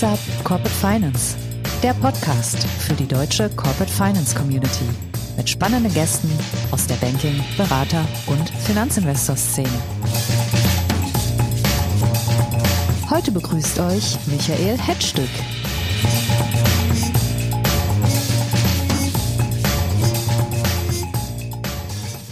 What's Corporate Finance? Der Podcast für die deutsche Corporate Finance Community mit spannenden Gästen aus der Banking-, Berater- und Finanzinvestor-Szene. Heute begrüßt euch Michael Hetzstück.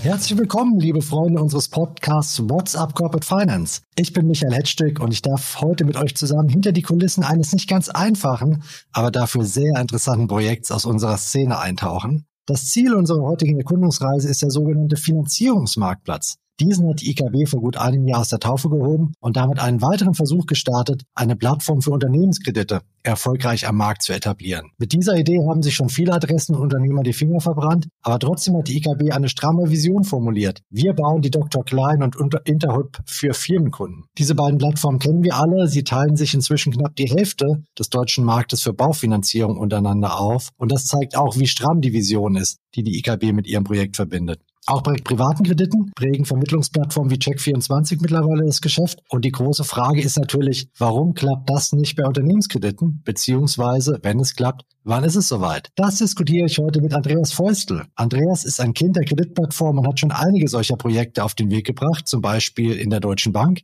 Herzlich willkommen, liebe Freunde unseres Podcasts What's Up Corporate Finance. Ich bin Michael Hetzstück und ich darf heute mit euch zusammen hinter die Kulissen eines nicht ganz einfachen, aber dafür sehr interessanten Projekts aus unserer Szene eintauchen. Das Ziel unserer heutigen Erkundungsreise ist der sogenannte Finanzierungsmarktplatz. Diesen hat die IKB vor gut einem Jahr aus der Taufe gehoben und damit einen weiteren Versuch gestartet, eine Plattform für Unternehmenskredite erfolgreich am Markt zu etablieren. Mit dieser Idee haben sich schon viele Adressen und Unternehmer die Finger verbrannt, aber trotzdem hat die IKB eine stramme Vision formuliert. Wir bauen die Dr. Klein und Interhub für Firmenkunden. Diese beiden Plattformen kennen wir alle. Sie teilen sich inzwischen knapp die Hälfte des deutschen Marktes für Baufinanzierung untereinander auf. Und das zeigt auch, wie stramm die Vision ist, die die IKB mit ihrem Projekt verbindet. Auch bei privaten Krediten prägen Vermittlungsplattformen wie Check24 mittlerweile das Geschäft. Und die große Frage ist natürlich, warum klappt das nicht bei Unternehmenskrediten? Beziehungsweise, wenn es klappt, wann ist es soweit? Das diskutiere ich heute mit Andreas Feustel. Andreas ist ein Kind der Kreditplattform und hat schon einige solcher Projekte auf den Weg gebracht, zum Beispiel in der Deutschen Bank.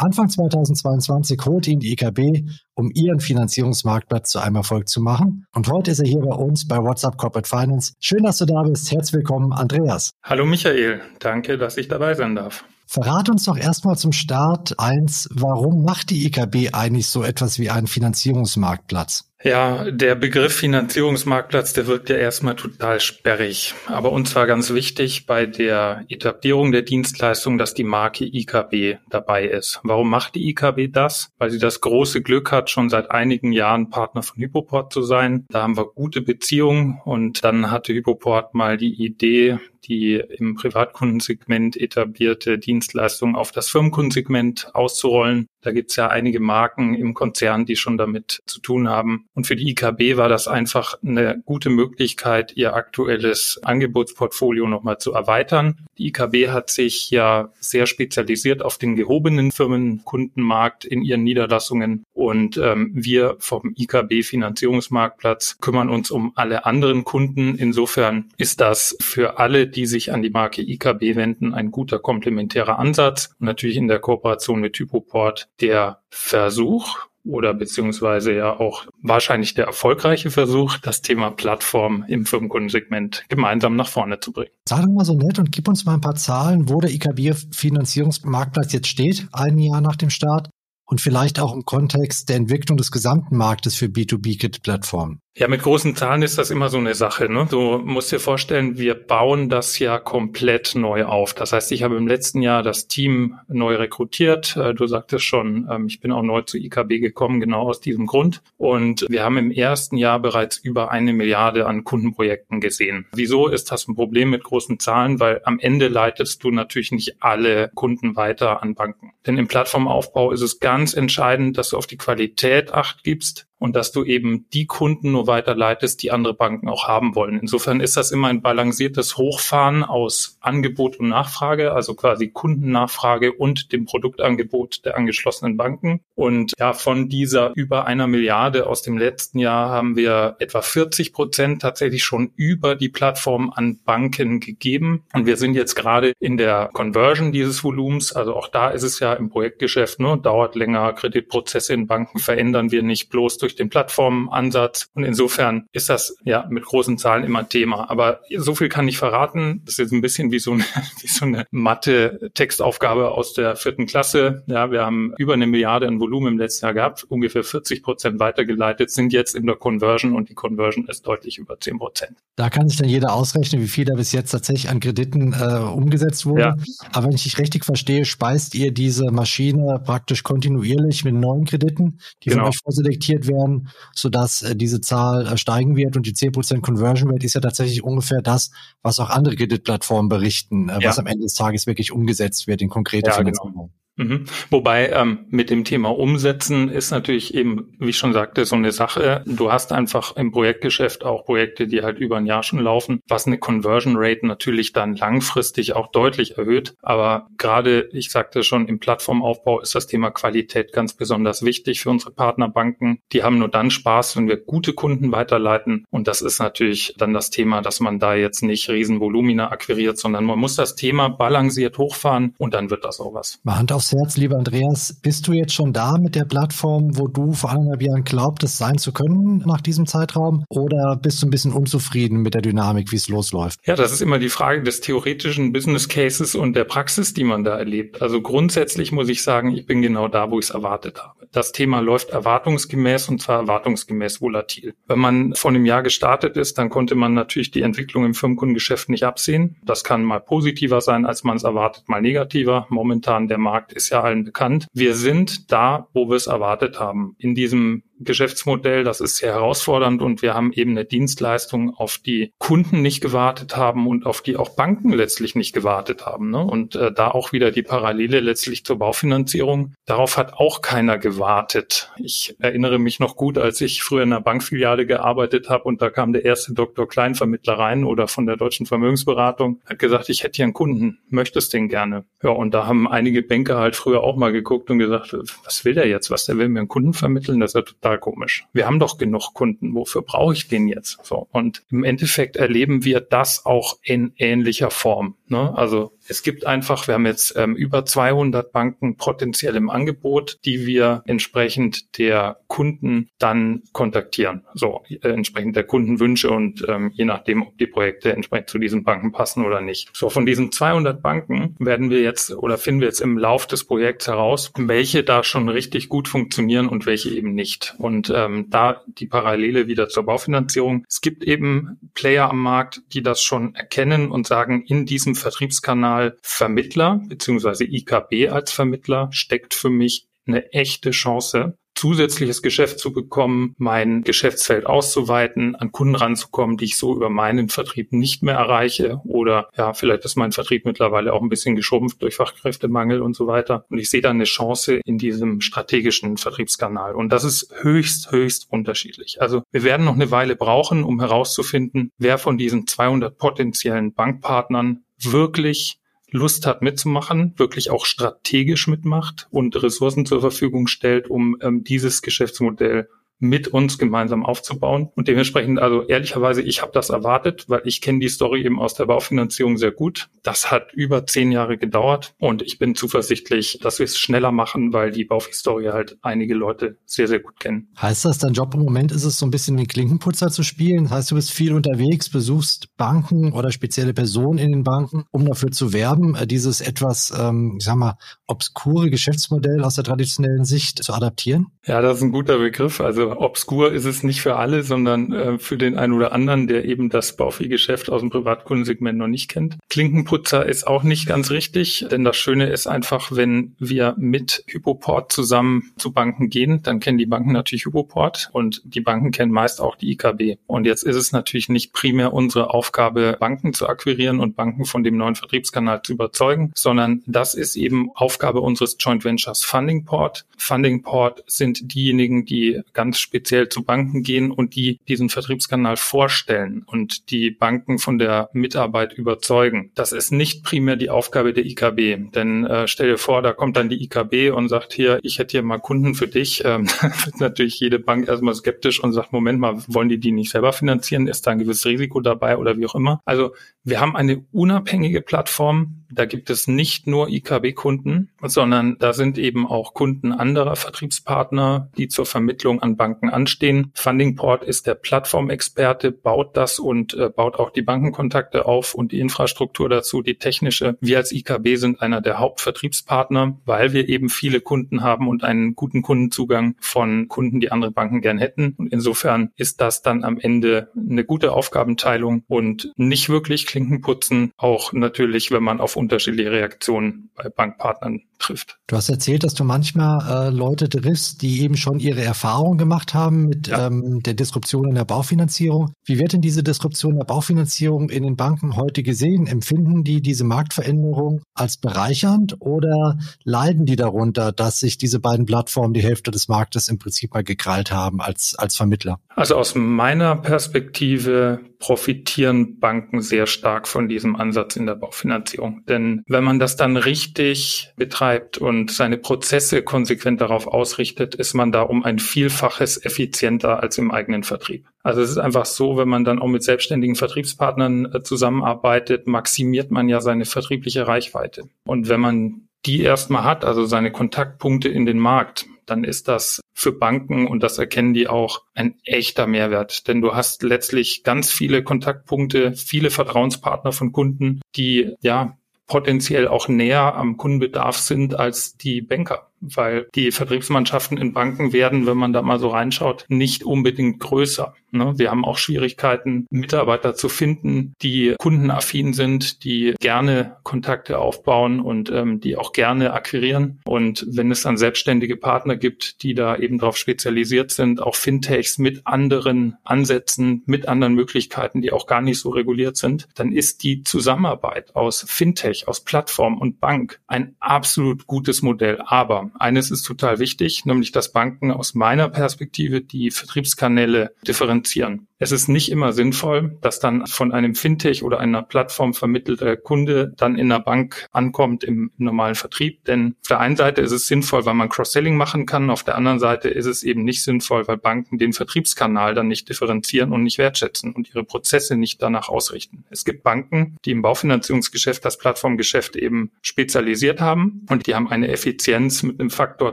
Anfang 2022 holte ihn die EKB, um ihren Finanzierungsmarktplatz zu einem Erfolg zu machen. Und heute ist er hier bei uns bei WhatsApp Corporate Finance. Schön, dass du da bist. Herzlich willkommen, Andreas. Hallo Michael, danke, dass ich dabei sein darf. Verrat uns doch erstmal zum Start eins, warum macht die EKB eigentlich so etwas wie einen Finanzierungsmarktplatz? Ja, der Begriff Finanzierungsmarktplatz, der wirkt ja erstmal total sperrig. Aber uns war ganz wichtig bei der Etablierung der Dienstleistung, dass die Marke IKB dabei ist. Warum macht die IKB das? Weil sie das große Glück hat, schon seit einigen Jahren Partner von Hypoport zu sein. Da haben wir gute Beziehungen und dann hatte Hypoport mal die Idee, die im Privatkundensegment etablierte Dienstleistung auf das Firmenkundensegment auszurollen. Da gibt's ja einige Marken im Konzern, die schon damit zu tun haben. Und für die IKB war das einfach eine gute Möglichkeit, ihr aktuelles Angebotsportfolio nochmal zu erweitern. Die IKB hat sich ja sehr spezialisiert auf den gehobenen Firmenkundenmarkt in ihren Niederlassungen. Und ähm, wir vom IKB Finanzierungsmarktplatz kümmern uns um alle anderen Kunden. Insofern ist das für alle, die sich an die Marke IKB wenden, ein guter komplementärer Ansatz. Und natürlich in der Kooperation mit Typoport der Versuch oder beziehungsweise ja auch wahrscheinlich der erfolgreiche Versuch, das Thema Plattform im Firmenkundensegment gemeinsam nach vorne zu bringen. Sag doch mal so nett und gib uns mal ein paar Zahlen, wo der IKB Finanzierungsmarktplatz jetzt steht, ein Jahr nach dem Start und vielleicht auch im Kontext der Entwicklung des gesamten Marktes für B2B-Kit-Plattformen. Ja, mit großen Zahlen ist das immer so eine Sache. Ne? Du musst dir vorstellen, wir bauen das ja komplett neu auf. Das heißt, ich habe im letzten Jahr das Team neu rekrutiert. Äh, du sagtest schon, ähm, ich bin auch neu zu IKB gekommen, genau aus diesem Grund. Und wir haben im ersten Jahr bereits über eine Milliarde an Kundenprojekten gesehen. Wieso ist das ein Problem mit großen Zahlen? Weil am Ende leitest du natürlich nicht alle Kunden weiter an Banken. Denn im Plattformaufbau ist es ganz entscheidend, dass du auf die Qualität acht gibst und dass du eben die Kunden nur weiterleitest, die andere Banken auch haben wollen. Insofern ist das immer ein balanciertes Hochfahren aus Angebot und Nachfrage, also quasi Kundennachfrage und dem Produktangebot der angeschlossenen Banken. Und ja, von dieser über einer Milliarde aus dem letzten Jahr haben wir etwa 40 Prozent tatsächlich schon über die Plattform an Banken gegeben. Und wir sind jetzt gerade in der Conversion dieses Volumens. Also auch da ist es ja im Projektgeschäft, ne, dauert länger. Kreditprozesse in Banken verändern wir nicht bloß durch durch den Plattformansatz. Und insofern ist das ja mit großen Zahlen immer Thema. Aber so viel kann ich verraten. Das ist ein bisschen wie so eine, wie so eine Mathe-Textaufgabe aus der vierten Klasse. Ja, wir haben über eine Milliarde an Volumen im letzten Jahr gehabt, ungefähr 40 Prozent weitergeleitet, sind jetzt in der Conversion und die Conversion ist deutlich über 10 Prozent. Da kann sich dann jeder ausrechnen, wie viel da bis jetzt tatsächlich an Krediten äh, umgesetzt wurde. Ja. Aber wenn ich dich richtig verstehe, speist ihr diese Maschine praktisch kontinuierlich mit neuen Krediten, die genau. von euch vorselektiert werden werden, sodass äh, diese Zahl äh, steigen wird. Und die 10% Conversion Rate ist ja tatsächlich ungefähr das, was auch andere Kreditplattformen berichten, äh, ja. was am Ende des Tages wirklich umgesetzt wird in konkrete ja, Finanzierung. Genau. Mhm. Wobei ähm, mit dem Thema Umsetzen ist natürlich eben, wie ich schon sagte, so eine Sache. Du hast einfach im Projektgeschäft auch Projekte, die halt über ein Jahr schon laufen, was eine Conversion Rate natürlich dann langfristig auch deutlich erhöht. Aber gerade, ich sagte schon, im Plattformaufbau ist das Thema Qualität ganz besonders wichtig für unsere Partnerbanken. Die haben nur dann Spaß, wenn wir gute Kunden weiterleiten. Und das ist natürlich dann das Thema, dass man da jetzt nicht Riesenvolumina akquiriert, sondern man muss das Thema balanciert hochfahren und dann wird das auch was. Hand aufs Herz, lieber Andreas. Bist du jetzt schon da mit der Plattform, wo du vor eineinhalb Jahren glaubtest, sein zu können nach diesem Zeitraum? Oder bist du ein bisschen unzufrieden mit der Dynamik, wie es losläuft? Ja, das ist immer die Frage des theoretischen Business Cases und der Praxis, die man da erlebt. Also grundsätzlich muss ich sagen, ich bin genau da, wo ich es erwartet habe. Das Thema läuft erwartungsgemäß und zwar erwartungsgemäß volatil. Wenn man vor einem Jahr gestartet ist, dann konnte man natürlich die Entwicklung im Firmenkundengeschäft nicht absehen. Das kann mal positiver sein, als man es erwartet, mal negativer. Momentan der Markt ist ja allen bekannt. Wir sind da, wo wir es erwartet haben. In diesem Geschäftsmodell. Das ist sehr herausfordernd und wir haben eben eine Dienstleistung, auf die Kunden nicht gewartet haben und auf die auch Banken letztlich nicht gewartet haben. Ne? Und äh, da auch wieder die Parallele letztlich zur Baufinanzierung. Darauf hat auch keiner gewartet. Ich erinnere mich noch gut, als ich früher in einer Bankfiliale gearbeitet habe und da kam der erste Dr. Kleinvermittler rein oder von der Deutschen Vermögensberatung, hat gesagt, ich hätte hier einen Kunden, möchtest den gerne. Ja, und da haben einige Banker halt früher auch mal geguckt und gesagt, was will der jetzt? Was, der will mir einen Kunden vermitteln? Das ist ja total komisch. Wir haben doch genug Kunden. Wofür brauche ich den jetzt? So. Und im Endeffekt erleben wir das auch in ähnlicher Form. Ne? Also es gibt einfach, wir haben jetzt ähm, über 200 Banken potenziell im Angebot, die wir entsprechend der Kunden dann kontaktieren. So äh, entsprechend der Kundenwünsche und ähm, je nachdem, ob die Projekte entsprechend zu diesen Banken passen oder nicht. So von diesen 200 Banken werden wir jetzt oder finden wir jetzt im Lauf des Projekts heraus, welche da schon richtig gut funktionieren und welche eben nicht. Und ähm, da die Parallele wieder zur Baufinanzierung. Es gibt eben Player am Markt, die das schon erkennen und sagen, in diesem Vertriebskanal Vermittler beziehungsweise IKB als Vermittler steckt für mich eine echte Chance, zusätzliches Geschäft zu bekommen, mein Geschäftsfeld auszuweiten, an Kunden ranzukommen, die ich so über meinen Vertrieb nicht mehr erreiche. Oder ja, vielleicht ist mein Vertrieb mittlerweile auch ein bisschen geschrumpft durch Fachkräftemangel und so weiter. Und ich sehe da eine Chance in diesem strategischen Vertriebskanal. Und das ist höchst, höchst unterschiedlich. Also wir werden noch eine Weile brauchen, um herauszufinden, wer von diesen 200 potenziellen Bankpartnern wirklich Lust hat mitzumachen, wirklich auch strategisch mitmacht und Ressourcen zur Verfügung stellt, um ähm, dieses Geschäftsmodell mit uns gemeinsam aufzubauen. Und dementsprechend, also ehrlicherweise, ich habe das erwartet, weil ich kenne die Story eben aus der Baufinanzierung sehr gut. Das hat über zehn Jahre gedauert und ich bin zuversichtlich, dass wir es schneller machen, weil die Bauhistorie halt einige Leute sehr, sehr gut kennen. Heißt das, dein Job im Moment ist es so ein bisschen wie Klinkenputzer zu spielen? Das heißt, du bist viel unterwegs, besuchst Banken oder spezielle Personen in den Banken, um dafür zu werben, äh, dieses etwas, ähm, ich sag mal, obskure Geschäftsmodell aus der traditionellen Sicht zu adaptieren? Ja, das ist ein guter Begriff. Also obskur ist es nicht für alle, sondern äh, für den einen oder anderen, der eben das Bauviehgeschäft aus dem Privatkundensegment noch nicht kennt. Klinkenputzer ist auch nicht ganz richtig, denn das Schöne ist einfach, wenn wir mit Hypoport zusammen zu Banken gehen, dann kennen die Banken natürlich Hypoport und die Banken kennen meist auch die IKB. Und jetzt ist es natürlich nicht primär unsere Aufgabe, Banken zu akquirieren und Banken von dem neuen Vertriebskanal zu überzeugen, sondern das ist eben Aufgabe unseres Joint Ventures Fundingport. Fundingport sind diejenigen, die ganz speziell zu Banken gehen und die diesen Vertriebskanal vorstellen und die Banken von der Mitarbeit überzeugen. Das ist nicht primär die Aufgabe der IKB, denn äh, stell dir vor, da kommt dann die IKB und sagt hier, ich hätte hier mal Kunden für dich. Ähm, wird natürlich jede Bank erstmal skeptisch und sagt, Moment mal, wollen die die nicht selber finanzieren? Ist da ein gewisses Risiko dabei oder wie auch immer? Also wir haben eine unabhängige Plattform, da gibt es nicht nur IKB-Kunden, sondern da sind eben auch Kunden anderer Vertriebspartner, die zur Vermittlung an Banken anstehen. Fundingport ist der Plattformexperte, baut das und äh, baut auch die Bankenkontakte auf und die Infrastruktur dazu, die technische. Wir als IKB sind einer der Hauptvertriebspartner, weil wir eben viele Kunden haben und einen guten Kundenzugang von Kunden, die andere Banken gern hätten. Und insofern ist das dann am Ende eine gute Aufgabenteilung und nicht wirklich Klinkenputzen. Auch natürlich, wenn man auf unterschiedliche Reaktionen bei Bankpartnern trifft. Du hast erzählt, dass du manchmal äh, Leute triffst, die eben schon ihre Erfahrungen gemacht haben mit ja. ähm, der Disruption in der Baufinanzierung. Wie wird denn diese Disruption der Baufinanzierung in den Banken heute gesehen? Empfinden die diese Marktveränderung als bereichernd oder leiden die darunter, dass sich diese beiden Plattformen die Hälfte des Marktes im Prinzip mal gekrallt haben als, als Vermittler? Also aus meiner Perspektive profitieren Banken sehr stark von diesem Ansatz in der Baufinanzierung. Denn wenn man das dann richtig betreibt und seine Prozesse konsequent darauf ausrichtet, ist man da um ein Vielfaches effizienter als im eigenen Vertrieb. Also es ist einfach so, wenn man dann auch mit selbstständigen Vertriebspartnern äh, zusammenarbeitet, maximiert man ja seine vertriebliche Reichweite. Und wenn man die erstmal hat, also seine Kontaktpunkte in den Markt, dann ist das für Banken, und das erkennen die auch, ein echter Mehrwert. Denn du hast letztlich ganz viele Kontaktpunkte, viele Vertrauenspartner von Kunden, die ja potenziell auch näher am Kundenbedarf sind als die Banker weil die Vertriebsmannschaften in Banken werden, wenn man da mal so reinschaut, nicht unbedingt größer. Ne? Wir haben auch Schwierigkeiten, Mitarbeiter zu finden, die kundenaffin sind, die gerne Kontakte aufbauen und ähm, die auch gerne akquirieren. Und wenn es dann selbstständige Partner gibt, die da eben darauf spezialisiert sind, auch Fintechs mit anderen Ansätzen, mit anderen Möglichkeiten, die auch gar nicht so reguliert sind, dann ist die Zusammenarbeit aus Fintech, aus Plattform und Bank ein absolut gutes Modell. Aber eines ist total wichtig, nämlich dass Banken aus meiner Perspektive die Vertriebskanäle differenzieren. Es ist nicht immer sinnvoll, dass dann von einem Fintech oder einer Plattform vermittelter Kunde dann in der Bank ankommt im, normalen Vertrieb. Denn auf der einen Seite ist es sinnvoll, weil man Cross-Selling machen kann. Auf der anderen Seite ist es eben nicht sinnvoll, weil Banken den Vertriebskanal dann nicht differenzieren und nicht wertschätzen und ihre Prozesse nicht danach ausrichten. Es gibt Banken, die im Baufinanzierungsgeschäft das Plattformgeschäft eben spezialisiert haben und die haben eine Effizienz mit einem Faktor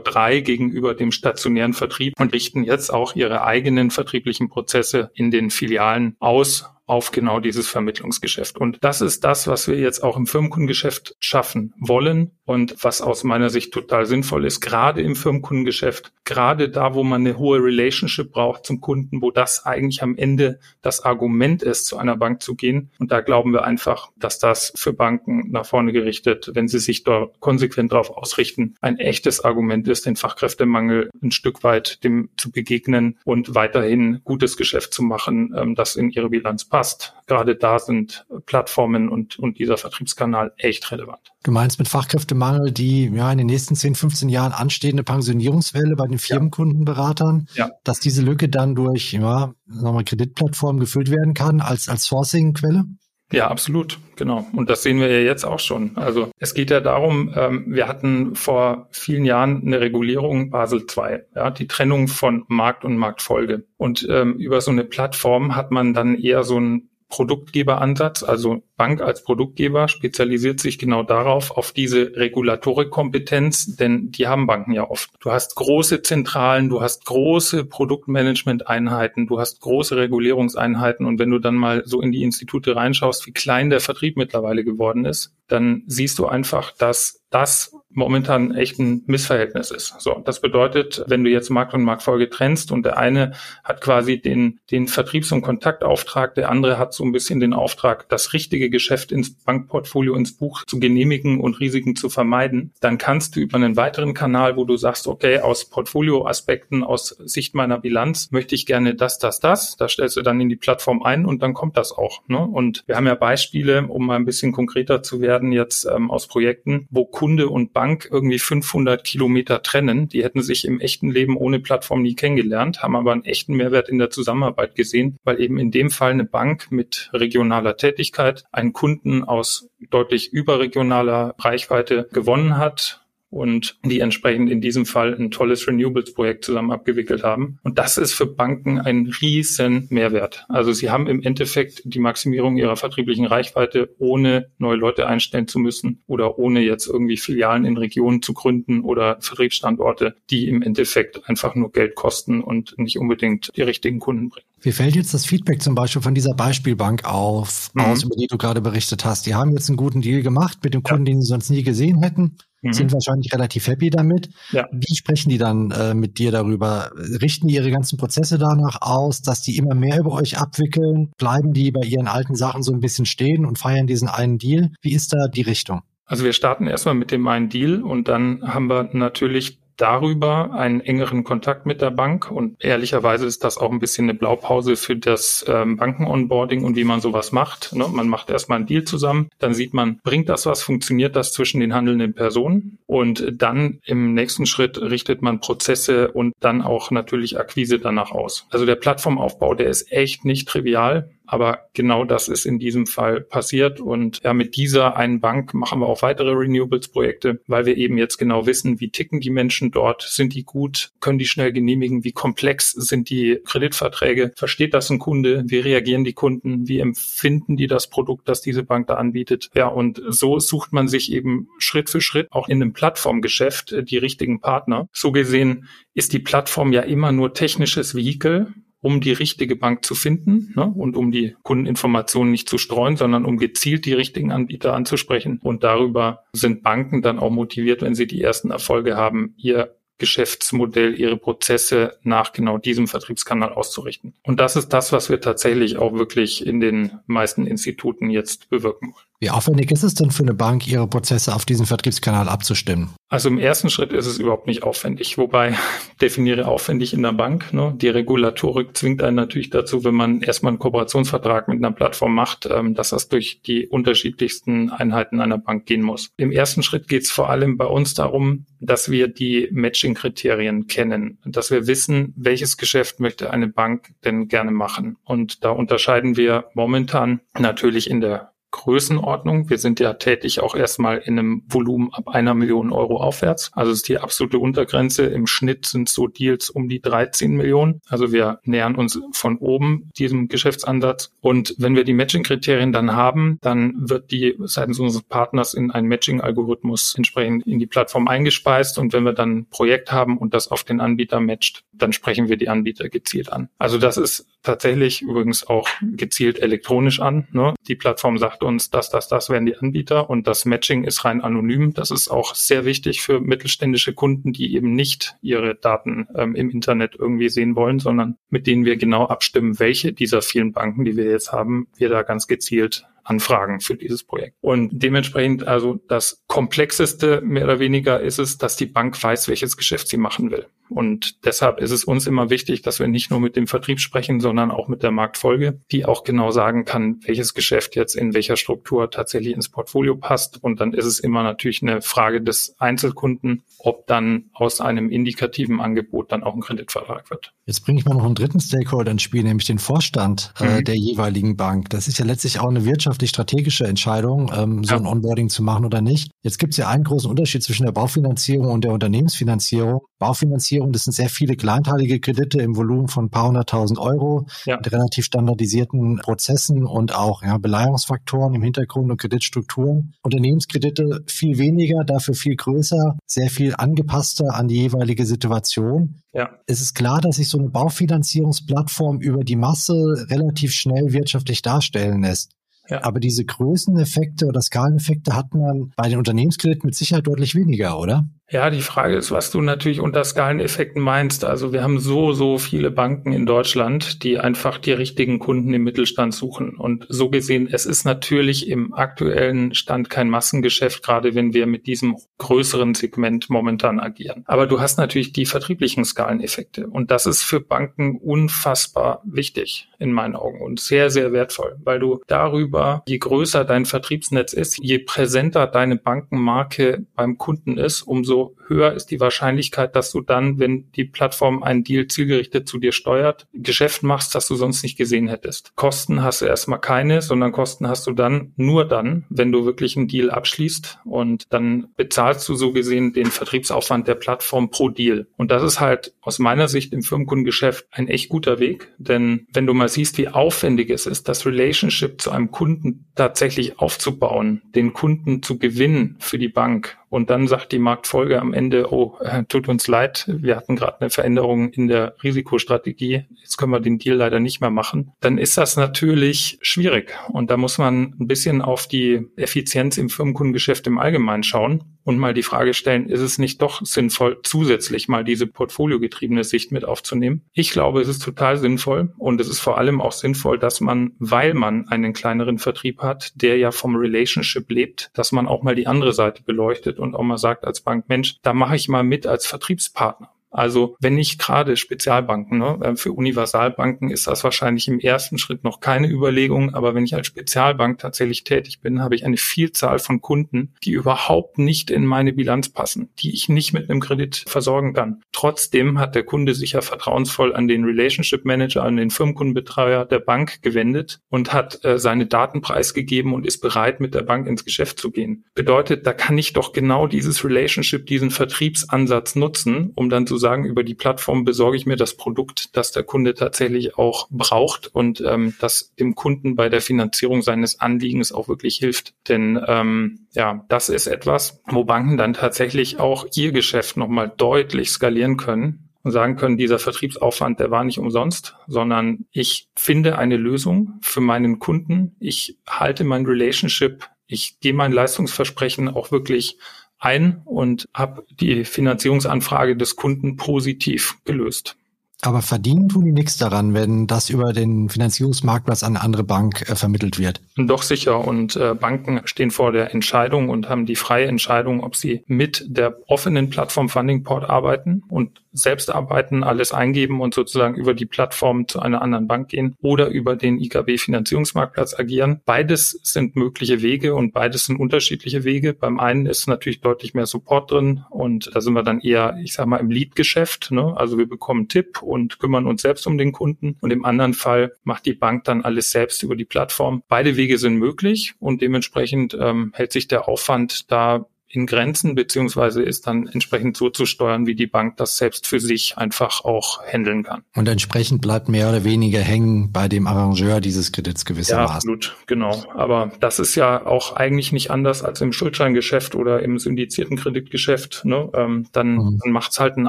drei gegenüber dem stationären Vertrieb und richten jetzt auch ihre eigenen vertrieblichen Prozesse in den Filialen aus auf genau dieses Vermittlungsgeschäft. Und das ist das, was wir jetzt auch im Firmenkundengeschäft schaffen wollen und was aus meiner Sicht total sinnvoll ist, gerade im Firmenkundengeschäft, gerade da, wo man eine hohe Relationship braucht zum Kunden, wo das eigentlich am Ende das Argument ist, zu einer Bank zu gehen. Und da glauben wir einfach, dass das für Banken nach vorne gerichtet, wenn sie sich da konsequent darauf ausrichten, ein echtes Argument ist, den Fachkräftemangel ein Stück weit dem zu begegnen und weiterhin gutes Geschäft zu machen, ähm, das in ihre Bilanz passt passt. Gerade da sind Plattformen und, und dieser Vertriebskanal echt relevant. Du meinst mit Fachkräftemangel die ja in den nächsten 10, 15 Jahren anstehende Pensionierungswelle bei den Firmenkundenberatern, ja. dass diese Lücke dann durch ja, sagen wir, Kreditplattformen gefüllt werden kann als, als Sourcing-Quelle? Ja, absolut, genau. Und das sehen wir ja jetzt auch schon. Also es geht ja darum, ähm, wir hatten vor vielen Jahren eine Regulierung Basel II, ja, die Trennung von Markt und Marktfolge. Und ähm, über so eine Plattform hat man dann eher so ein Produktgeberansatz, also Bank als Produktgeber spezialisiert sich genau darauf, auf diese Regulatorikkompetenz, denn die haben Banken ja oft. Du hast große Zentralen, du hast große Produktmanagement-Einheiten, du hast große Regulierungseinheiten und wenn du dann mal so in die Institute reinschaust, wie klein der Vertrieb mittlerweile geworden ist, dann siehst du einfach, dass das momentan echt ein Missverhältnis ist. So, das bedeutet, wenn du jetzt Markt und Marktfolge trennst und der eine hat quasi den, den Vertriebs- und Kontaktauftrag, der andere hat so ein bisschen den Auftrag, das richtige Geschäft ins Bankportfolio, ins Buch zu genehmigen und Risiken zu vermeiden, dann kannst du über einen weiteren Kanal, wo du sagst, okay, aus Portfolioaspekten, aus Sicht meiner Bilanz möchte ich gerne das, das, das, da stellst du dann in die Plattform ein und dann kommt das auch. Ne? Und wir haben ja Beispiele, um mal ein bisschen konkreter zu werden, jetzt ähm, aus Projekten, wo Kunde und Bank irgendwie 500 Kilometer trennen. Die hätten sich im echten Leben ohne Plattform nie kennengelernt, haben aber einen echten Mehrwert in der Zusammenarbeit gesehen, weil eben in dem Fall eine Bank mit regionaler Tätigkeit einen Kunden aus deutlich überregionaler Reichweite gewonnen hat und die entsprechend in diesem Fall ein tolles Renewables-Projekt zusammen abgewickelt haben. Und das ist für Banken ein riesen Mehrwert. Also sie haben im Endeffekt die Maximierung ihrer vertrieblichen Reichweite, ohne neue Leute einstellen zu müssen oder ohne jetzt irgendwie Filialen in Regionen zu gründen oder Vertriebsstandorte, die im Endeffekt einfach nur Geld kosten und nicht unbedingt die richtigen Kunden bringen. Wie fällt jetzt das Feedback zum Beispiel von dieser Beispielbank auf, mhm. aus, über die du gerade berichtet hast? Die haben jetzt einen guten Deal gemacht mit dem Kunden, ja. den sie sonst nie gesehen hätten mhm. sind wahrscheinlich relativ happy damit. Ja. Wie sprechen die dann äh, mit dir darüber? Richten die ihre ganzen Prozesse danach aus, dass die immer mehr über euch abwickeln? Bleiben die bei ihren alten Sachen so ein bisschen stehen und feiern diesen einen Deal? Wie ist da die Richtung? Also wir starten erstmal mit dem einen Deal und dann haben wir natürlich darüber einen engeren Kontakt mit der Bank und ehrlicherweise ist das auch ein bisschen eine Blaupause für das ähm, Banken-Onboarding und wie man sowas macht. Ne? Man macht erstmal einen Deal zusammen, dann sieht man, bringt das was, funktioniert das zwischen den handelnden Personen und dann im nächsten Schritt richtet man Prozesse und dann auch natürlich Akquise danach aus. Also der Plattformaufbau, der ist echt nicht trivial. Aber genau das ist in diesem Fall passiert. Und ja, mit dieser einen Bank machen wir auch weitere Renewables-Projekte, weil wir eben jetzt genau wissen, wie ticken die Menschen dort, sind die gut, können die schnell genehmigen, wie komplex sind die Kreditverträge, versteht das ein Kunde, wie reagieren die Kunden, wie empfinden die das Produkt, das diese Bank da anbietet. Ja, und so sucht man sich eben Schritt für Schritt auch in einem Plattformgeschäft die richtigen Partner. So gesehen ist die Plattform ja immer nur technisches Vehikel um die richtige Bank zu finden ne, und um die Kundeninformationen nicht zu streuen, sondern um gezielt die richtigen Anbieter anzusprechen. Und darüber sind Banken dann auch motiviert, wenn sie die ersten Erfolge haben, ihr Geschäftsmodell, ihre Prozesse nach genau diesem Vertriebskanal auszurichten. Und das ist das, was wir tatsächlich auch wirklich in den meisten Instituten jetzt bewirken wollen. Wie aufwendig ist es denn für eine Bank, ihre Prozesse auf diesen Vertriebskanal abzustimmen? Also im ersten Schritt ist es überhaupt nicht aufwendig, wobei definiere aufwendig in der Bank. Ne? Die Regulatorik zwingt einen natürlich dazu, wenn man erstmal einen Kooperationsvertrag mit einer Plattform macht, ähm, dass das durch die unterschiedlichsten Einheiten einer Bank gehen muss. Im ersten Schritt geht es vor allem bei uns darum, dass wir die Matching-Kriterien kennen, dass wir wissen, welches Geschäft möchte eine Bank denn gerne machen. Und da unterscheiden wir momentan natürlich in der Größenordnung. Wir sind ja tätig auch erstmal in einem Volumen ab einer Million Euro aufwärts. Also ist die absolute Untergrenze. Im Schnitt sind so Deals um die 13 Millionen. Also wir nähern uns von oben diesem Geschäftsansatz. Und wenn wir die Matching-Kriterien dann haben, dann wird die seitens unseres Partners in einen Matching-Algorithmus entsprechend in die Plattform eingespeist. Und wenn wir dann ein Projekt haben und das auf den Anbieter matcht, dann sprechen wir die Anbieter gezielt an. Also das ist tatsächlich übrigens auch gezielt elektronisch an. Ne? Die Plattform sagt uns, dass das, das werden die Anbieter und das Matching ist rein anonym. Das ist auch sehr wichtig für mittelständische Kunden, die eben nicht ihre Daten ähm, im Internet irgendwie sehen wollen, sondern mit denen wir genau abstimmen, welche dieser vielen Banken, die wir jetzt haben, wir da ganz gezielt Anfragen für dieses Projekt. Und dementsprechend also das komplexeste mehr oder weniger ist es, dass die Bank weiß, welches Geschäft sie machen will. Und deshalb ist es uns immer wichtig, dass wir nicht nur mit dem Vertrieb sprechen, sondern auch mit der Marktfolge, die auch genau sagen kann, welches Geschäft jetzt in welcher Struktur tatsächlich ins Portfolio passt. Und dann ist es immer natürlich eine Frage des Einzelkunden, ob dann aus einem indikativen Angebot dann auch ein Kreditvertrag wird. Jetzt bringe ich mal noch einen dritten Stakeholder ins Spiel, nämlich den Vorstand äh, mhm. der jeweiligen Bank. Das ist ja letztlich auch eine wirtschaftlich-strategische Entscheidung, ähm, so ein Onboarding zu machen oder nicht. Jetzt gibt es ja einen großen Unterschied zwischen der Baufinanzierung und der Unternehmensfinanzierung. Baufinanzierung, das sind sehr viele kleinteilige Kredite im Volumen von ein paar hunderttausend Euro ja. mit relativ standardisierten Prozessen und auch ja, Beleihungsfaktoren im Hintergrund und Kreditstrukturen. Unternehmenskredite viel weniger, dafür viel größer, sehr viel angepasster an die jeweilige Situation. Ja. Es ist klar, dass sich so eine Baufinanzierungsplattform über die Masse relativ schnell wirtschaftlich darstellen lässt. Ja. Aber diese Größeneffekte oder Skaleneffekte hat man bei den Unternehmenskrediten mit Sicherheit deutlich weniger, oder? Ja, die Frage ist, was du natürlich unter Skaleneffekten meinst. Also wir haben so, so viele Banken in Deutschland, die einfach die richtigen Kunden im Mittelstand suchen. Und so gesehen, es ist natürlich im aktuellen Stand kein Massengeschäft, gerade wenn wir mit diesem größeren Segment momentan agieren. Aber du hast natürlich die vertrieblichen Skaleneffekte. Und das ist für Banken unfassbar wichtig in meinen Augen und sehr, sehr wertvoll, weil du darüber, je größer dein Vertriebsnetz ist, je präsenter deine Bankenmarke beim Kunden ist, umso höher ist die Wahrscheinlichkeit, dass du dann, wenn die Plattform einen Deal zielgerichtet zu dir steuert, Geschäft machst, das du sonst nicht gesehen hättest. Kosten hast du erstmal keine, sondern Kosten hast du dann nur dann, wenn du wirklich einen Deal abschließt und dann bezahlst du so gesehen den Vertriebsaufwand der Plattform pro Deal. Und das ist halt aus meiner Sicht im Firmenkundengeschäft ein echt guter Weg, denn wenn du mal siehst, wie aufwendig es ist, das Relationship zu einem Kunden tatsächlich aufzubauen, den Kunden zu gewinnen für die Bank und dann sagt die Marktfolge am Ende, oh, äh, tut uns leid, wir hatten gerade eine Veränderung in der Risikostrategie, jetzt können wir den Deal leider nicht mehr machen, dann ist das natürlich schwierig. Und da muss man ein bisschen auf die Effizienz im Firmenkundengeschäft im Allgemeinen schauen. Und mal die Frage stellen, ist es nicht doch sinnvoll, zusätzlich mal diese portfoliogetriebene Sicht mit aufzunehmen? Ich glaube, es ist total sinnvoll und es ist vor allem auch sinnvoll, dass man, weil man einen kleineren Vertrieb hat, der ja vom Relationship lebt, dass man auch mal die andere Seite beleuchtet und auch mal sagt als Bank, Mensch, da mache ich mal mit als Vertriebspartner. Also wenn nicht gerade Spezialbanken, ne, äh, für Universalbanken ist das wahrscheinlich im ersten Schritt noch keine Überlegung, aber wenn ich als Spezialbank tatsächlich tätig bin, habe ich eine Vielzahl von Kunden, die überhaupt nicht in meine Bilanz passen, die ich nicht mit einem Kredit versorgen kann. Trotzdem hat der Kunde sich ja vertrauensvoll an den Relationship Manager, an den Firmenkundenbetreuer der Bank gewendet und hat äh, seine Daten preisgegeben und ist bereit, mit der Bank ins Geschäft zu gehen. Bedeutet, da kann ich doch genau dieses Relationship, diesen Vertriebsansatz nutzen, um dann zu sagen, über die Plattform besorge ich mir das Produkt, das der Kunde tatsächlich auch braucht und ähm, das dem Kunden bei der Finanzierung seines Anliegens auch wirklich hilft. Denn ähm, ja, das ist etwas, wo Banken dann tatsächlich auch ihr Geschäft nochmal deutlich skalieren können und sagen können, dieser Vertriebsaufwand, der war nicht umsonst, sondern ich finde eine Lösung für meinen Kunden. Ich halte mein Relationship, ich gehe mein Leistungsversprechen auch wirklich ein und habe die Finanzierungsanfrage des Kunden positiv gelöst. Aber verdienen tun die nichts daran, wenn das über den Finanzierungsmarktplatz an eine andere Bank äh, vermittelt wird. Doch sicher. Und äh, Banken stehen vor der Entscheidung und haben die freie Entscheidung, ob sie mit der offenen Plattform Funding Port arbeiten und selbst arbeiten, alles eingeben und sozusagen über die Plattform zu einer anderen Bank gehen oder über den IKB Finanzierungsmarktplatz agieren. Beides sind mögliche Wege und beides sind unterschiedliche Wege. Beim einen ist natürlich deutlich mehr Support drin und da sind wir dann eher, ich sag mal, im Lead-Geschäft. Ne? Also wir bekommen einen Tipp und kümmern uns selbst um den Kunden und im anderen Fall macht die Bank dann alles selbst über die Plattform. Beide Wege sind möglich und dementsprechend ähm, hält sich der Aufwand da in Grenzen, beziehungsweise ist dann entsprechend so zu steuern, wie die Bank das selbst für sich einfach auch handeln kann. Und entsprechend bleibt mehr oder weniger hängen bei dem Arrangeur dieses Kredits gewissermaßen. Ja, absolut, genau. Aber das ist ja auch eigentlich nicht anders als im Schuldscheingeschäft oder im syndizierten Kreditgeschäft. Ne? Ähm, dann mhm. dann macht's halt ein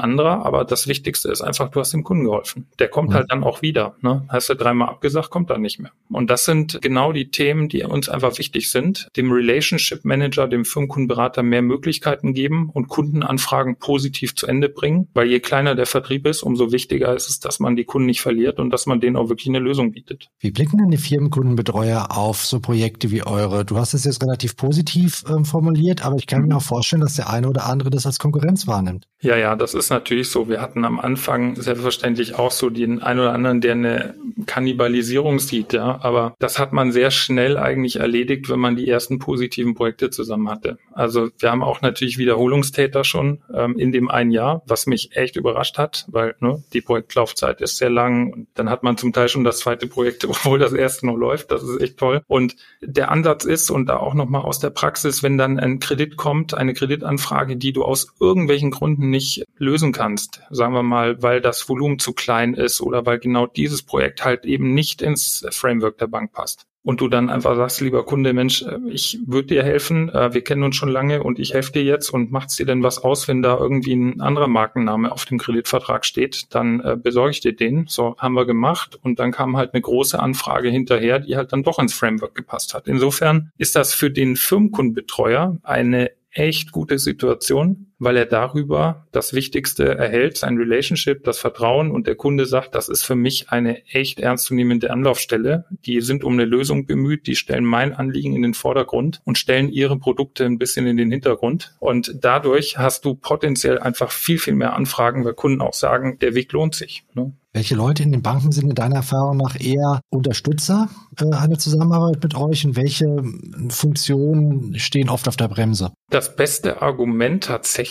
anderer, aber das Wichtigste ist einfach, du hast dem Kunden geholfen. Der kommt mhm. halt dann auch wieder. Ne? Hast du dreimal abgesagt, kommt dann nicht mehr. Und das sind genau die Themen, die uns einfach wichtig sind. Dem Relationship Manager, dem Firmenkundenberater mehr Möglichkeiten geben und Kundenanfragen positiv zu Ende bringen, weil je kleiner der Vertrieb ist, umso wichtiger ist es, dass man die Kunden nicht verliert und dass man denen auch wirklich eine Lösung bietet. Wie blicken denn die Firmenkundenbetreuer auf so Projekte wie eure? Du hast es jetzt relativ positiv äh, formuliert, aber ich kann mir auch vorstellen, dass der eine oder andere das als Konkurrenz wahrnimmt. Ja, ja, das ist natürlich so. Wir hatten am Anfang selbstverständlich auch so den einen oder anderen, der eine Kannibalisierung sieht, ja, aber das hat man sehr schnell eigentlich erledigt, wenn man die ersten positiven Projekte zusammen hatte. Also wir haben auch natürlich Wiederholungstäter schon ähm, in dem einen Jahr, was mich echt überrascht hat, weil ne, die Projektlaufzeit ist sehr lang und dann hat man zum Teil schon das zweite Projekt, obwohl das erste noch läuft. Das ist echt toll. Und der Ansatz ist, und da auch nochmal aus der Praxis, wenn dann ein Kredit kommt, eine Kreditanfrage, die du aus irgendwelchen Gründen nicht lösen kannst, sagen wir mal, weil das Volumen zu klein ist oder weil genau dieses Projekt halt eben nicht ins Framework der Bank passt und du dann einfach sagst, lieber Kunde, Mensch, äh, ich würde dir helfen, äh, wir kennen uns schon lange und ich helfe dir jetzt und macht's dir denn was aus, wenn da irgendwie ein anderer Markenname auf dem Kreditvertrag steht, dann äh, besorge ich dir den. So haben wir gemacht und dann kam halt eine große Anfrage hinterher, die halt dann doch ins Framework gepasst hat. Insofern ist das für den Firmenkundenbetreuer eine echt gute Situation, weil er darüber das Wichtigste erhält, sein Relationship, das Vertrauen und der Kunde sagt, das ist für mich eine echt ernstzunehmende Anlaufstelle. Die sind um eine Lösung bemüht, die stellen mein Anliegen in den Vordergrund und stellen ihre Produkte ein bisschen in den Hintergrund. Und dadurch hast du potenziell einfach viel, viel mehr Anfragen, weil Kunden auch sagen, der Weg lohnt sich. Ne? Welche Leute in den Banken sind in deiner Erfahrung nach eher Unterstützer äh, einer Zusammenarbeit mit euch und welche Funktionen stehen oft auf der Bremse? Das beste Argument tatsächlich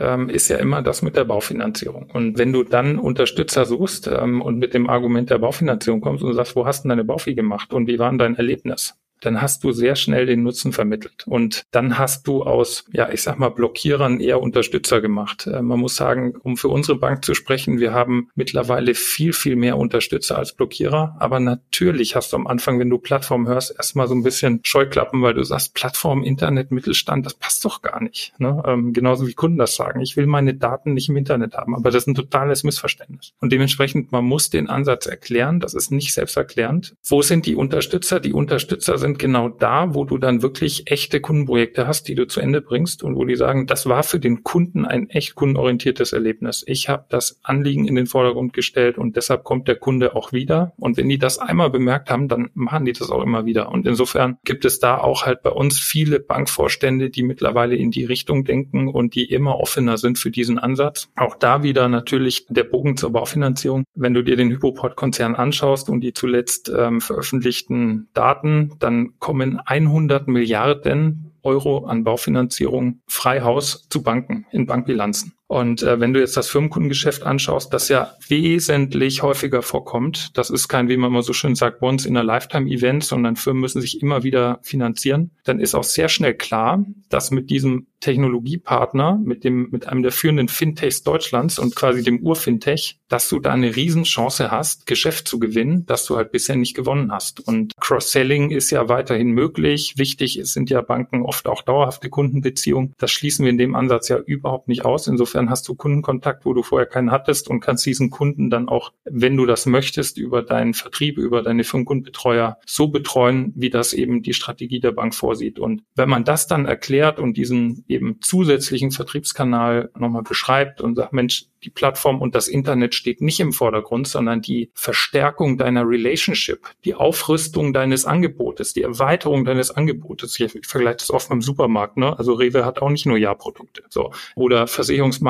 ähm, ist ja immer das mit der Baufinanzierung. Und wenn du dann Unterstützer suchst ähm, und mit dem Argument der Baufinanzierung kommst und sagst, wo hast du deine Baufi gemacht und wie war denn dein Erlebnis? Dann hast du sehr schnell den Nutzen vermittelt. Und dann hast du aus, ja, ich sag mal, Blockierern eher Unterstützer gemacht. Äh, man muss sagen, um für unsere Bank zu sprechen, wir haben mittlerweile viel, viel mehr Unterstützer als Blockierer. Aber natürlich hast du am Anfang, wenn du Plattform hörst, erstmal so ein bisschen Scheuklappen, weil du sagst, Plattform, Internet, Mittelstand, das passt doch gar nicht. Ne? Ähm, genauso wie Kunden das sagen. Ich will meine Daten nicht im Internet haben. Aber das ist ein totales Missverständnis. Und dementsprechend, man muss den Ansatz erklären. Das ist nicht selbsterklärend. Wo sind die Unterstützer? Die Unterstützer sind sind genau da, wo du dann wirklich echte Kundenprojekte hast, die du zu Ende bringst und wo die sagen, das war für den Kunden ein echt kundenorientiertes Erlebnis. Ich habe das Anliegen in den Vordergrund gestellt und deshalb kommt der Kunde auch wieder. Und wenn die das einmal bemerkt haben, dann machen die das auch immer wieder. Und insofern gibt es da auch halt bei uns viele Bankvorstände, die mittlerweile in die Richtung denken und die immer offener sind für diesen Ansatz. Auch da wieder natürlich der Bogen zur Baufinanzierung. Wenn du dir den Hypoport-Konzern anschaust und die zuletzt ähm, veröffentlichten Daten, dann kommen 100 Milliarden Euro an Baufinanzierung Freihaus zu Banken in Bankbilanzen. Und äh, wenn du jetzt das Firmenkundengeschäft anschaust, das ja wesentlich häufiger vorkommt, das ist kein, wie man immer so schön sagt, once in a lifetime Event, sondern Firmen müssen sich immer wieder finanzieren, dann ist auch sehr schnell klar, dass mit diesem Technologiepartner, mit dem, mit einem der führenden Fintechs Deutschlands und quasi dem Ur-Fintech, dass du da eine Riesenchance hast, Geschäft zu gewinnen, das du halt bisher nicht gewonnen hast. Und Cross-Selling ist ja weiterhin möglich. Wichtig sind ja Banken oft auch dauerhafte Kundenbeziehungen. Das schließen wir in dem Ansatz ja überhaupt nicht aus. Insofern hast du Kundenkontakt, wo du vorher keinen hattest und kannst diesen Kunden dann auch, wenn du das möchtest, über deinen Vertrieb, über deine Firmenkundenbetreuer so betreuen, wie das eben die Strategie der Bank vorsieht. Und wenn man das dann erklärt und diesen eben zusätzlichen Vertriebskanal nochmal beschreibt und sagt, Mensch, die Plattform und das Internet steht nicht im Vordergrund, sondern die Verstärkung deiner Relationship, die Aufrüstung deines Angebotes, die Erweiterung deines Angebotes. Ich, ich vergleiche das oft mit dem Supermarkt, ne? Also Rewe hat auch nicht nur Ja-Produkte. So. Oder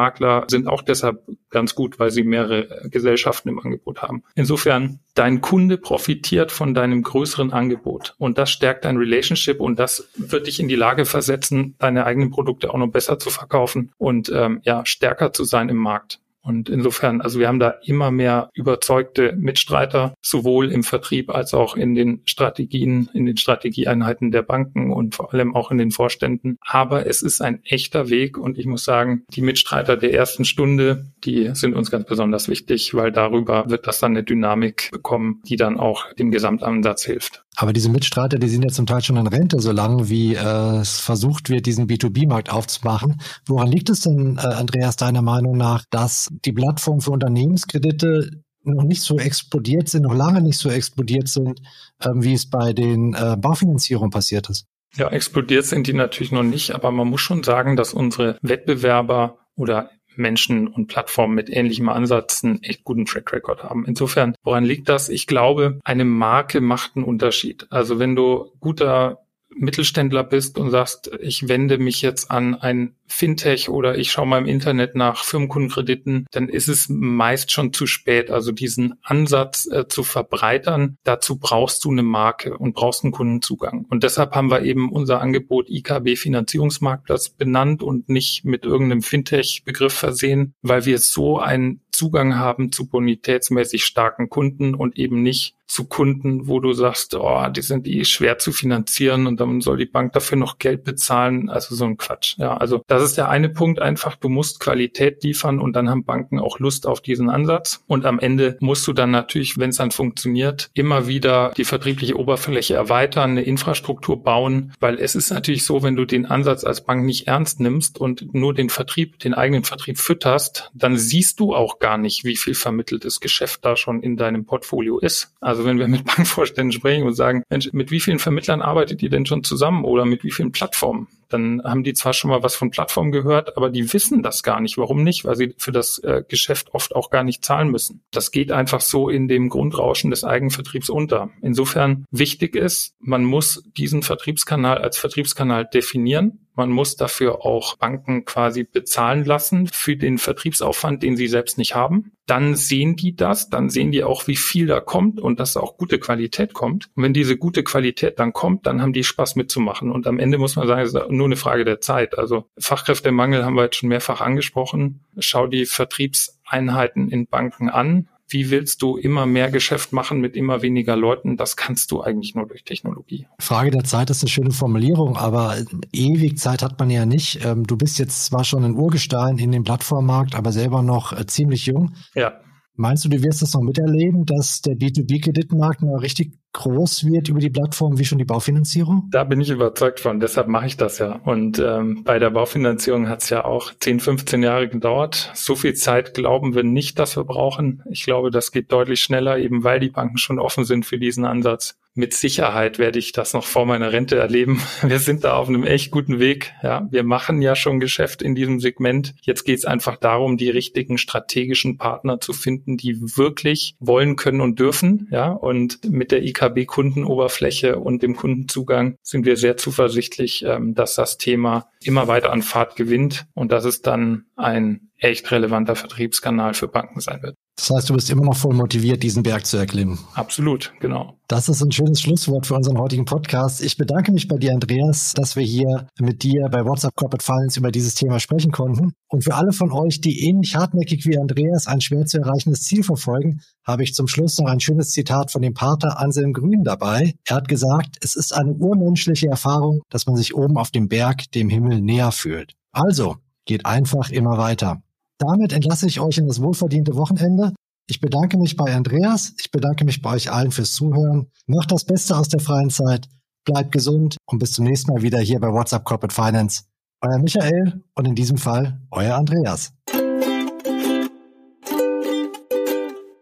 Versicherungsmakler sind auch deshalb ganz gut, weil sie mehrere Gesellschaften im Angebot haben. Insofern, dein Kunde profitiert von deinem größeren Angebot und das stärkt dein Relationship und das wird dich in die Lage versetzen, deine eigenen Produkte auch noch besser zu verkaufen und ähm, ja, stärker zu sein im Markt. Und insofern, also wir haben da immer mehr überzeugte Mitstreiter, sowohl im Vertrieb als auch in den Strategien, in den Strategieeinheiten der Banken und vor allem auch in den Vorständen. Aber es ist ein echter Weg und ich muss sagen, die Mitstreiter der ersten Stunde, die sind uns ganz besonders wichtig, weil darüber wird das dann eine Dynamik bekommen, die dann auch dem Gesamtansatz hilft. Aber diese Mitstreiter, die sind ja zum Teil schon in Rente, solange wie äh, es versucht wird, diesen B2B-Markt aufzumachen. Woran liegt es denn, äh, Andreas, deiner Meinung nach, dass die Plattformen für Unternehmenskredite noch nicht so explodiert sind, noch lange nicht so explodiert sind, äh, wie es bei den äh, Baufinanzierungen passiert ist? Ja, explodiert sind die natürlich noch nicht, aber man muss schon sagen, dass unsere Wettbewerber oder Menschen und Plattformen mit ähnlichem Ansatz einen echt guten Track Record haben. Insofern, woran liegt das? Ich glaube, eine Marke macht einen Unterschied. Also wenn du guter Mittelständler bist und sagst, ich wende mich jetzt an ein Fintech oder ich schaue mal im Internet nach Firmenkundenkrediten, dann ist es meist schon zu spät. Also diesen Ansatz äh, zu verbreitern, dazu brauchst du eine Marke und brauchst einen Kundenzugang. Und deshalb haben wir eben unser Angebot IKB Finanzierungsmarktplatz benannt und nicht mit irgendeinem Fintech-Begriff versehen, weil wir so einen Zugang haben zu bonitätsmäßig starken Kunden und eben nicht zu Kunden, wo du sagst, oh, die sind eh schwer zu finanzieren und dann soll die Bank dafür noch Geld bezahlen. Also so ein Quatsch. Ja, also das ist der eine Punkt einfach. Du musst Qualität liefern und dann haben Banken auch Lust auf diesen Ansatz. Und am Ende musst du dann natürlich, wenn es dann funktioniert, immer wieder die vertriebliche Oberfläche erweitern, eine Infrastruktur bauen, weil es ist natürlich so, wenn du den Ansatz als Bank nicht ernst nimmst und nur den Vertrieb, den eigenen Vertrieb fütterst, dann siehst du auch gar nicht, wie viel vermitteltes Geschäft da schon in deinem Portfolio ist. Also wenn wir mit Bankvorständen sprechen und sagen, Mensch, mit wie vielen Vermittlern arbeitet ihr denn schon zusammen oder mit wie vielen Plattformen? Dann haben die zwar schon mal was von Plattformen gehört, aber die wissen das gar nicht. Warum nicht? Weil sie für das äh, Geschäft oft auch gar nicht zahlen müssen. Das geht einfach so in dem Grundrauschen des Eigenvertriebs unter. Insofern wichtig ist, man muss diesen Vertriebskanal als Vertriebskanal definieren man muss dafür auch Banken quasi bezahlen lassen für den Vertriebsaufwand, den sie selbst nicht haben. Dann sehen die das, dann sehen die auch, wie viel da kommt und dass auch gute Qualität kommt. Und wenn diese gute Qualität dann kommt, dann haben die Spaß mitzumachen. Und am Ende muss man sagen, es ist nur eine Frage der Zeit. Also Fachkräftemangel haben wir jetzt schon mehrfach angesprochen. Schau die Vertriebseinheiten in Banken an wie willst du immer mehr Geschäft machen mit immer weniger Leuten? Das kannst du eigentlich nur durch Technologie. Frage der Zeit ist eine schöne Formulierung, aber ewig Zeit hat man ja nicht. Ähm, du bist jetzt zwar schon ein Urgestein in dem Plattformmarkt, aber selber noch äh, ziemlich jung. Ja. Meinst du, du wirst das noch miterleben, dass der B2B-Kreditmarkt mal richtig groß wird über die Plattform wie schon die Baufinanzierung? Da bin ich überzeugt von, deshalb mache ich das ja. Und ähm, bei der Baufinanzierung hat es ja auch 10, 15 Jahre gedauert. So viel Zeit glauben wir nicht, dass wir brauchen. Ich glaube, das geht deutlich schneller, eben weil die Banken schon offen sind für diesen Ansatz. Mit Sicherheit werde ich das noch vor meiner Rente erleben. Wir sind da auf einem echt guten Weg. Ja, wir machen ja schon Geschäft in diesem Segment. Jetzt geht es einfach darum, die richtigen strategischen Partner zu finden, die wirklich wollen, können und dürfen. Ja, und mit der IKB Kundenoberfläche und dem Kundenzugang sind wir sehr zuversichtlich, ähm, dass das Thema immer weiter an Fahrt gewinnt und dass es dann ein echt relevanter Vertriebskanal für Banken sein wird. Das heißt, du bist immer noch voll motiviert, diesen Berg zu erklimmen. Absolut, genau. Das ist ein schönes Schlusswort für unseren heutigen Podcast. Ich bedanke mich bei dir, Andreas, dass wir hier mit dir bei WhatsApp Corporate Finance über dieses Thema sprechen konnten. Und für alle von euch, die ähnlich hartnäckig wie Andreas ein schwer zu erreichendes Ziel verfolgen, habe ich zum Schluss noch ein schönes Zitat von dem Pater Anselm Grün dabei. Er hat gesagt, es ist eine urmenschliche Erfahrung, dass man sich oben auf dem Berg dem Himmel näher fühlt. Also, geht einfach immer weiter. Damit entlasse ich euch in das wohlverdiente Wochenende. Ich bedanke mich bei Andreas. Ich bedanke mich bei euch allen fürs Zuhören. Macht das Beste aus der freien Zeit. Bleibt gesund und bis zum nächsten Mal wieder hier bei WhatsApp Corporate Finance. Euer Michael und in diesem Fall euer Andreas.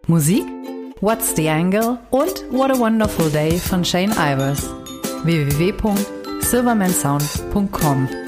Musik? What's the Angle? und What a Wonderful Day von Shane Ivers. www.silvermansound.com